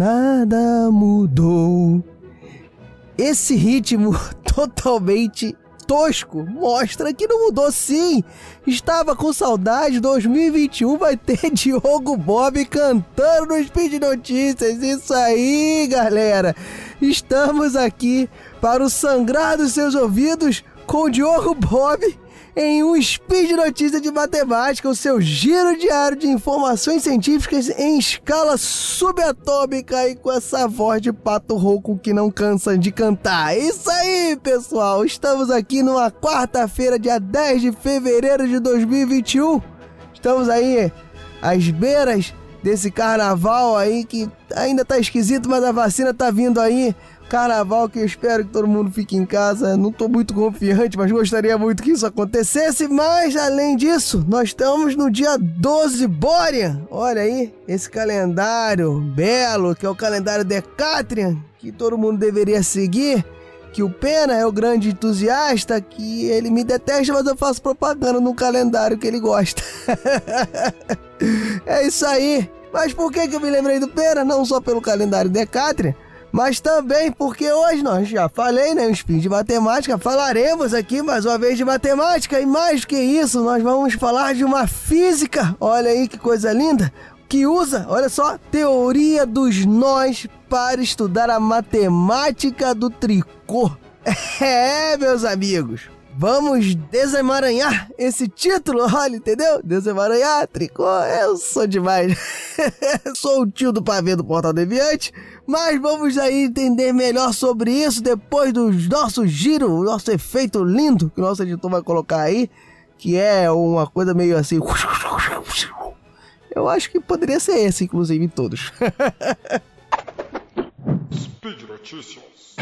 nada mudou. Esse ritmo totalmente tosco mostra que não mudou sim. Estava com saudade, 2021 vai ter Diogo Bob cantando no Speed Notícias. Isso aí, galera. Estamos aqui para o sangrar dos seus ouvidos com o Diogo Bob em um Speed Notícia de Matemática, o seu giro diário de informações científicas em escala subatômica e com essa voz de pato rouco que não cansa de cantar. Isso aí, pessoal! Estamos aqui numa quarta-feira, dia 10 de fevereiro de 2021. Estamos aí às beiras desse carnaval aí que ainda tá esquisito, mas a vacina tá vindo aí carnaval que eu espero que todo mundo fique em casa. Não tô muito confiante, mas gostaria muito que isso acontecesse. Mas além disso, nós estamos no dia 12 Borean. Olha aí, esse calendário belo, que é o calendário Decatrian, que todo mundo deveria seguir. Que o Pena é o grande entusiasta, que ele me detesta, mas eu faço propaganda no calendário que ele gosta. é isso aí. Mas por que, que eu me lembrei do Pena? Não só pelo calendário Decatrian, mas também porque hoje nós já falei, né, um spin de matemática, falaremos aqui mais uma vez de matemática e mais que isso, nós vamos falar de uma física. Olha aí que coisa linda, que usa, olha só, teoria dos nós para estudar a matemática do tricô. É, meus amigos. Vamos desemaranhar esse título, olha, entendeu? Desemaranhar, tricô, eu sou demais. sou o tio do pavê do Portal Deviante, mas vamos aí entender melhor sobre isso depois do nosso giro, o nosso efeito lindo que o nosso editor vai colocar aí, que é uma coisa meio assim. Eu acho que poderia ser esse, inclusive, em todos. Speed Notícias.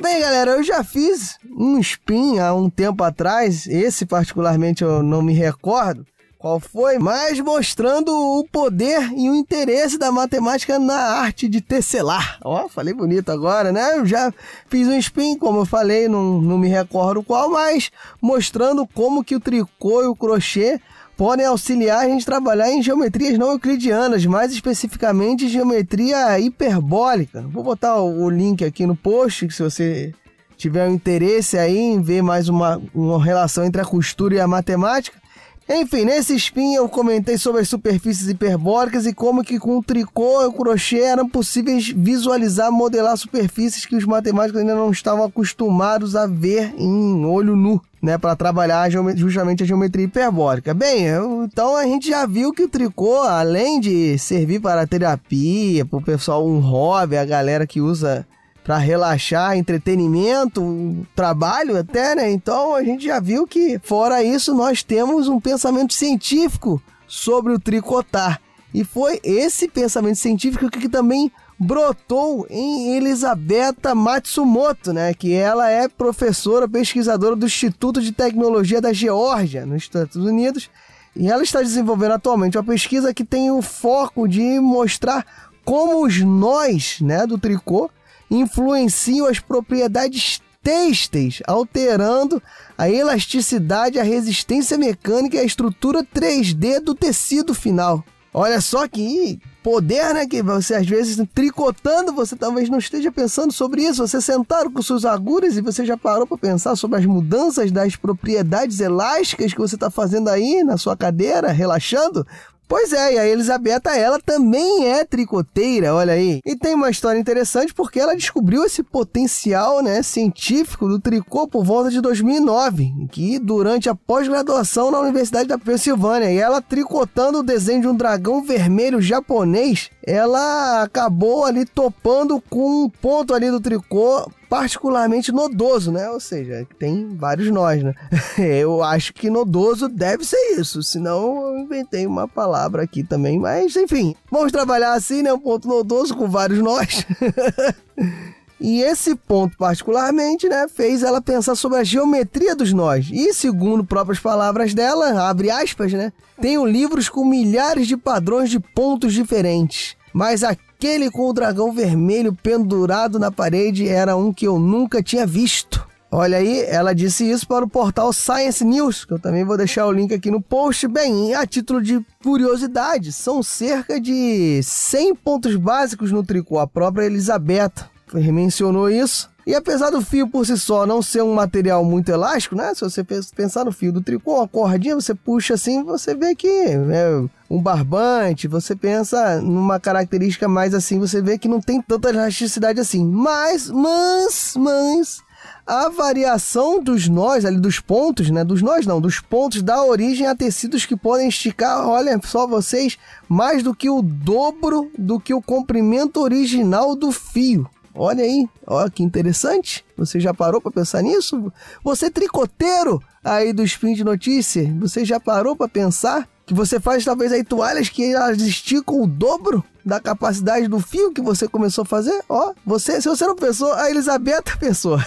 Bem, galera, eu já fiz um spin há um tempo atrás, esse particularmente eu não me recordo qual foi, mas mostrando o poder e o interesse da matemática na arte de tecelar. Ó, oh, falei bonito agora, né? Eu já fiz um spin, como eu falei, não, não me recordo qual, mas mostrando como que o tricô e o crochê podem auxiliar a gente a trabalhar em geometrias não euclidianas, mais especificamente geometria hiperbólica. Vou botar o link aqui no post, se você tiver um interesse aí em ver mais uma, uma relação entre a costura e a matemática. Enfim, nesse spin eu comentei sobre as superfícies hiperbólicas e como que com o tricô e o crochê eram possíveis visualizar, modelar superfícies que os matemáticos ainda não estavam acostumados a ver em olho nu, né, para trabalhar justamente a geometria hiperbólica. Bem, eu, então a gente já viu que o tricô, além de servir para terapia, para o pessoal um hobby, a galera que usa para relaxar, entretenimento, trabalho até, né? Então a gente já viu que, fora isso, nós temos um pensamento científico sobre o tricotar. E foi esse pensamento científico que também brotou em Elisabetta Matsumoto, né? Que ela é professora pesquisadora do Instituto de Tecnologia da Geórgia, nos Estados Unidos. E ela está desenvolvendo atualmente uma pesquisa que tem o foco de mostrar como os nós, né, do tricô influenciam as propriedades têxteis, alterando a elasticidade, a resistência mecânica e a estrutura 3D do tecido final. Olha só que poder, né? Que você às vezes tricotando, você talvez não esteja pensando sobre isso. Você sentado com suas agulhas e você já parou para pensar sobre as mudanças das propriedades elásticas que você está fazendo aí na sua cadeira, relaxando? Pois é, e a Elisabetta, ela também é tricoteira, olha aí. E tem uma história interessante porque ela descobriu esse potencial, né, científico do tricô por volta de 2009, que durante a pós-graduação na Universidade da Pensilvânia, e ela tricotando o desenho de um dragão vermelho japonês, ela acabou ali topando com um ponto ali do tricô particularmente nodoso, né? Ou seja, tem vários nós, né? Eu acho que nodoso deve ser isso, senão eu inventei uma palavra aqui também, mas enfim, vamos trabalhar assim, né? Um ponto nodoso com vários nós. E esse ponto, particularmente, né, fez ela pensar sobre a geometria dos nós. E, segundo próprias palavras dela, abre aspas, né, tenho livros com milhares de padrões de pontos diferentes. Mas aquele com o dragão vermelho pendurado na parede era um que eu nunca tinha visto. Olha aí, ela disse isso para o portal Science News, que eu também vou deixar o link aqui no post. Bem, a título de curiosidade, são cerca de 100 pontos básicos no tricô. A própria Elisabetta mencionou isso. E apesar do fio por si só não ser um material muito elástico, né? Se você pensar no fio do tricô, uma cordinha, você puxa assim, você vê que é um barbante, você pensa numa característica mais assim, você vê que não tem tanta elasticidade assim. Mas, mas, mas, a variação dos nós, ali dos pontos, né? Dos nós não, dos pontos dá origem a tecidos que podem esticar, olha só vocês, mais do que o dobro do que o comprimento original do fio. Olha aí, olha que interessante. Você já parou para pensar nisso? Você tricoteiro aí do Spin de Notícia, você já parou para pensar que você faz talvez aí toalhas que elas esticam o dobro da capacidade do fio que você começou a fazer? Ó, você, se você não pensou, a Elisabetta pensou.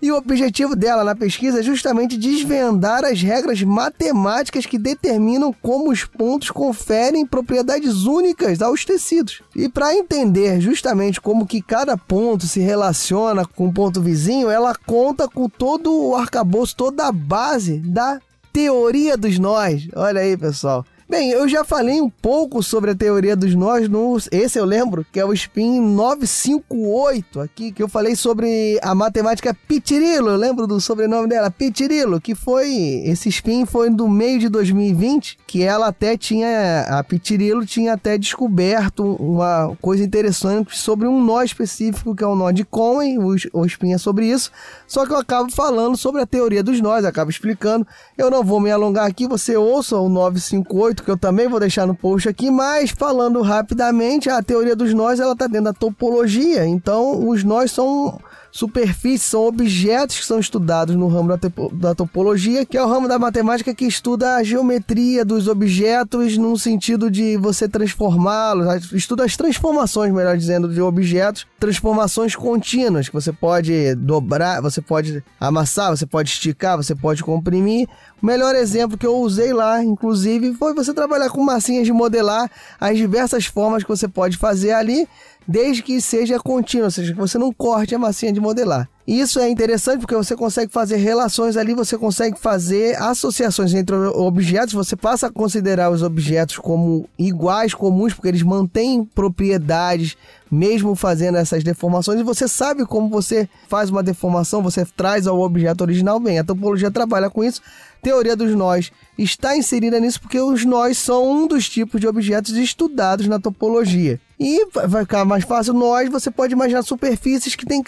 e o objetivo dela na pesquisa é justamente desvendar as regras matemáticas que determinam como os pontos conferem propriedades únicas aos tecidos. E para entender justamente como que cada ponto se relaciona com o ponto vizinho, ela conta com todo o arcabouço, toda a base da teoria dos nós. Olha aí, pessoal. Bem, eu já falei um pouco sobre a teoria dos nós no esse eu lembro, que é o spin 958 aqui, que eu falei sobre a matemática Pitirilo, eu lembro do sobrenome dela, Pitirilo, que foi esse spin foi do meio de 2020, que ela até tinha a Pitirilo tinha até descoberto uma coisa interessante sobre um nó específico que é o nó de Cohen, o, o spin é sobre isso. Só que eu acabo falando sobre a teoria dos nós, acabo explicando. Eu não vou me alongar aqui, você ouça o 958 que eu também vou deixar no post aqui, mas falando rapidamente, a teoria dos nós ela está dentro da topologia. Então, os nós são superfícies, são objetos que são estudados no ramo da, da, topologia, que é o ramo da matemática que estuda a geometria dos objetos no sentido de você transformá-los, estuda as transformações, melhor dizendo, de objetos, transformações contínuas, que você pode dobrar, você pode amassar, você pode esticar, você pode comprimir. O melhor exemplo que eu usei lá, inclusive, foi você trabalhar com massinhas de modelar as diversas formas que você pode fazer ali desde que seja contínuo, ou seja, que você não corte a massinha de modelar. Isso é interessante porque você consegue fazer relações ali, você consegue fazer associações entre objetos, você passa a considerar os objetos como iguais, comuns, porque eles mantêm propriedades mesmo fazendo essas deformações, e você sabe como você faz uma deformação, você traz ao objeto original bem. A topologia trabalha com isso. Teoria dos nós está inserida nisso porque os nós são um dos tipos de objetos estudados na topologia. E vai ficar mais fácil nós, você pode imaginar superfícies que têm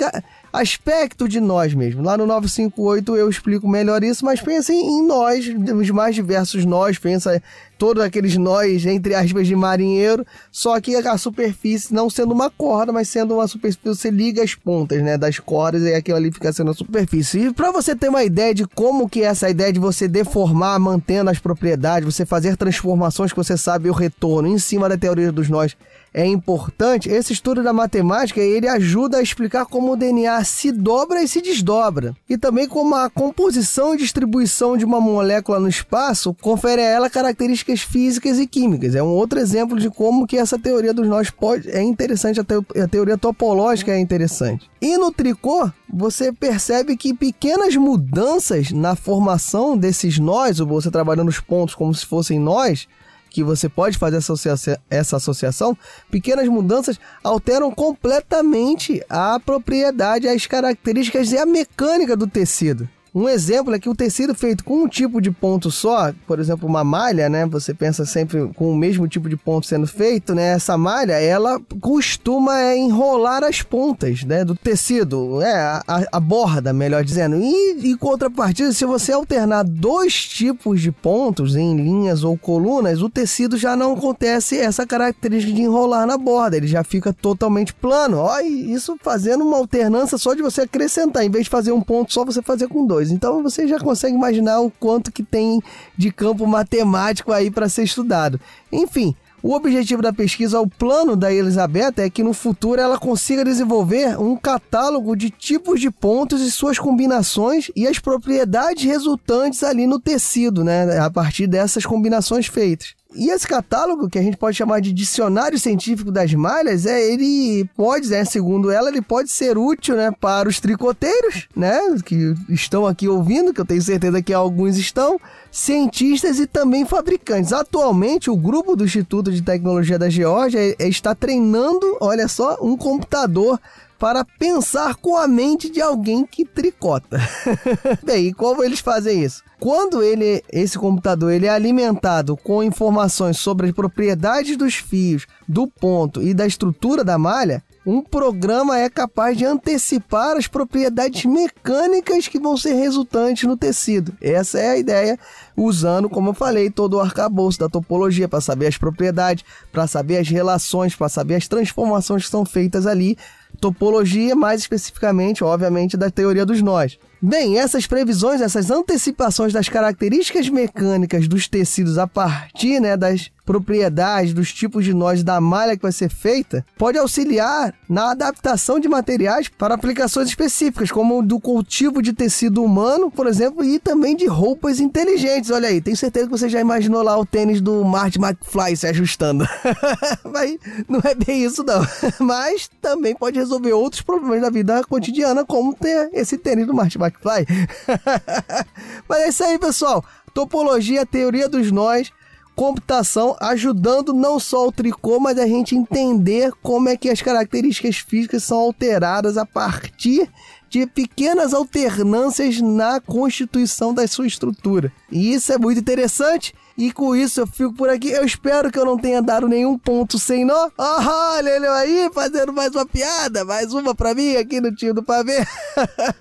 aspecto de nós mesmo. Lá no 958 eu explico melhor isso, mas pensem em nós, os mais diversos nós, pensa todos aqueles nós, entre aspas, de marinheiro, só que a superfície não sendo uma corda, mas sendo uma superfície, você liga as pontas, né, das cordas e aquilo ali fica sendo a superfície. E para você ter uma ideia de como que é essa ideia de você deformar, mantendo as propriedades, você fazer transformações que você sabe o retorno em cima da teoria dos nós, é importante, esse estudo da matemática ele ajuda a explicar como o DNA se dobra e se desdobra. E também como a composição e distribuição de uma molécula no espaço confere a ela características físicas e químicas. É um outro exemplo de como que essa teoria dos nós pode é interessante, a, te, a teoria topológica é interessante. E no tricô, você percebe que pequenas mudanças na formação desses nós, ou você trabalhando os pontos como se fossem nós, que você pode fazer essa associação, pequenas mudanças alteram completamente a propriedade, as características e a mecânica do tecido. Um exemplo é que o tecido feito com um tipo de ponto só, por exemplo, uma malha, né? Você pensa sempre com o mesmo tipo de ponto sendo feito, né? Essa malha, ela costuma é, enrolar as pontas, né? Do tecido, é, a, a borda, melhor dizendo. E em contrapartida, se você alternar dois tipos de pontos em linhas ou colunas, o tecido já não acontece essa característica de enrolar na borda, ele já fica totalmente plano. Olha, isso fazendo uma alternância só de você acrescentar, em vez de fazer um ponto só, você fazer com dois. Então você já consegue imaginar o quanto que tem de campo matemático aí para ser estudado. Enfim, o objetivo da pesquisa, o plano da Elizabeth é que no futuro ela consiga desenvolver um catálogo de tipos de pontos e suas combinações e as propriedades resultantes ali no tecido, né, a partir dessas combinações feitas. E esse catálogo, que a gente pode chamar de dicionário científico das malhas, é ele pode, né, segundo ela, ele pode ser útil, né, para os tricoteiros, né, que estão aqui ouvindo, que eu tenho certeza que alguns estão, cientistas e também fabricantes. Atualmente, o grupo do Instituto de Tecnologia da Geórgia está treinando, olha só, um computador para pensar com a mente de alguém que tricota. Bem, e como eles fazem isso? Quando ele, esse computador ele é alimentado com informações sobre as propriedades dos fios, do ponto e da estrutura da malha, um programa é capaz de antecipar as propriedades mecânicas que vão ser resultantes no tecido. Essa é a ideia, usando, como eu falei, todo o arcabouço da topologia para saber as propriedades, para saber as relações, para saber as transformações que são feitas ali topologia, mais especificamente, obviamente, da teoria dos nós. Bem, essas previsões, essas antecipações das características mecânicas dos tecidos a partir né, das propriedades, dos tipos de nós da malha que vai ser feita, pode auxiliar na adaptação de materiais para aplicações específicas, como do cultivo de tecido humano, por exemplo, e também de roupas inteligentes. Olha aí, tenho certeza que você já imaginou lá o tênis do Marty McFly se ajustando. Mas não é bem isso não. Mas também pode resolver outros problemas da vida cotidiana, como ter esse tênis do Marty McFly. Mas é isso aí, pessoal. Topologia, teoria dos nós, computação, ajudando não só o tricô, mas a gente entender como é que as características físicas são alteradas a partir de pequenas alternâncias na constituição da sua estrutura. E isso é muito interessante. E com isso eu fico por aqui. Eu espero que eu não tenha dado nenhum ponto sem nó. Oh, olha ele aí fazendo mais uma piada, mais uma pra mim aqui no tio do pavê.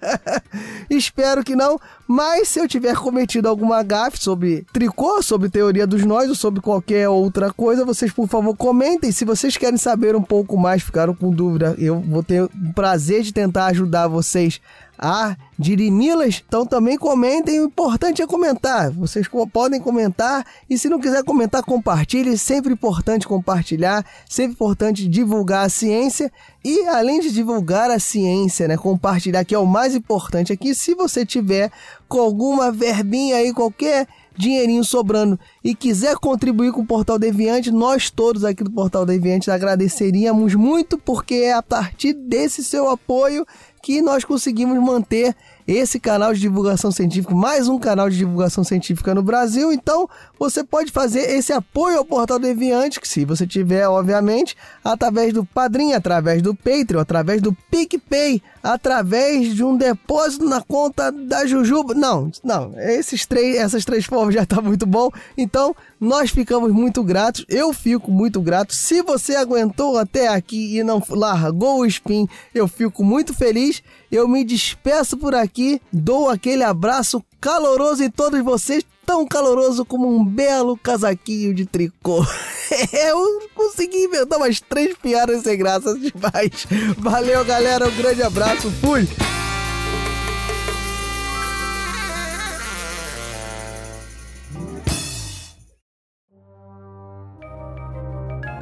espero que não. Mas se eu tiver cometido alguma gafe sobre tricô, sobre teoria dos nós ou sobre qualquer outra coisa, vocês por favor comentem. Se vocês querem saber um pouco mais, ficaram com dúvida, eu vou ter o prazer de tentar ajudar vocês a dirimi-las. Então também comentem, o importante é comentar. Vocês podem comentar e se não quiser comentar, compartilhe. Sempre importante compartilhar, sempre importante divulgar a ciência e além de divulgar a ciência, né, compartilhar que é o mais importante aqui. Se você tiver com alguma verbinha aí qualquer dinheirinho sobrando e quiser contribuir com o Portal Deviante, nós todos aqui do Portal Deviante agradeceríamos muito, porque é a partir desse seu apoio que nós conseguimos manter esse canal de divulgação científica, mais um canal de divulgação científica no Brasil. Então, você pode fazer esse apoio ao Portal Deviante, que se você tiver, obviamente, através do Padrim, através do Patreon, através do PicPay, através de um depósito na conta da Jujuba. Não, não, esses três, essas três formas já está muito bom. Então, nós ficamos muito gratos. Eu fico muito grato. Se você aguentou até aqui e não largou o spin, eu fico muito feliz. Eu me despeço por aqui, dou aquele abraço caloroso em todos vocês, tão caloroso como um belo casaquinho de tricô. Eu consegui inventar umas três piadas sem graça demais. Valeu, galera, um grande abraço, fui!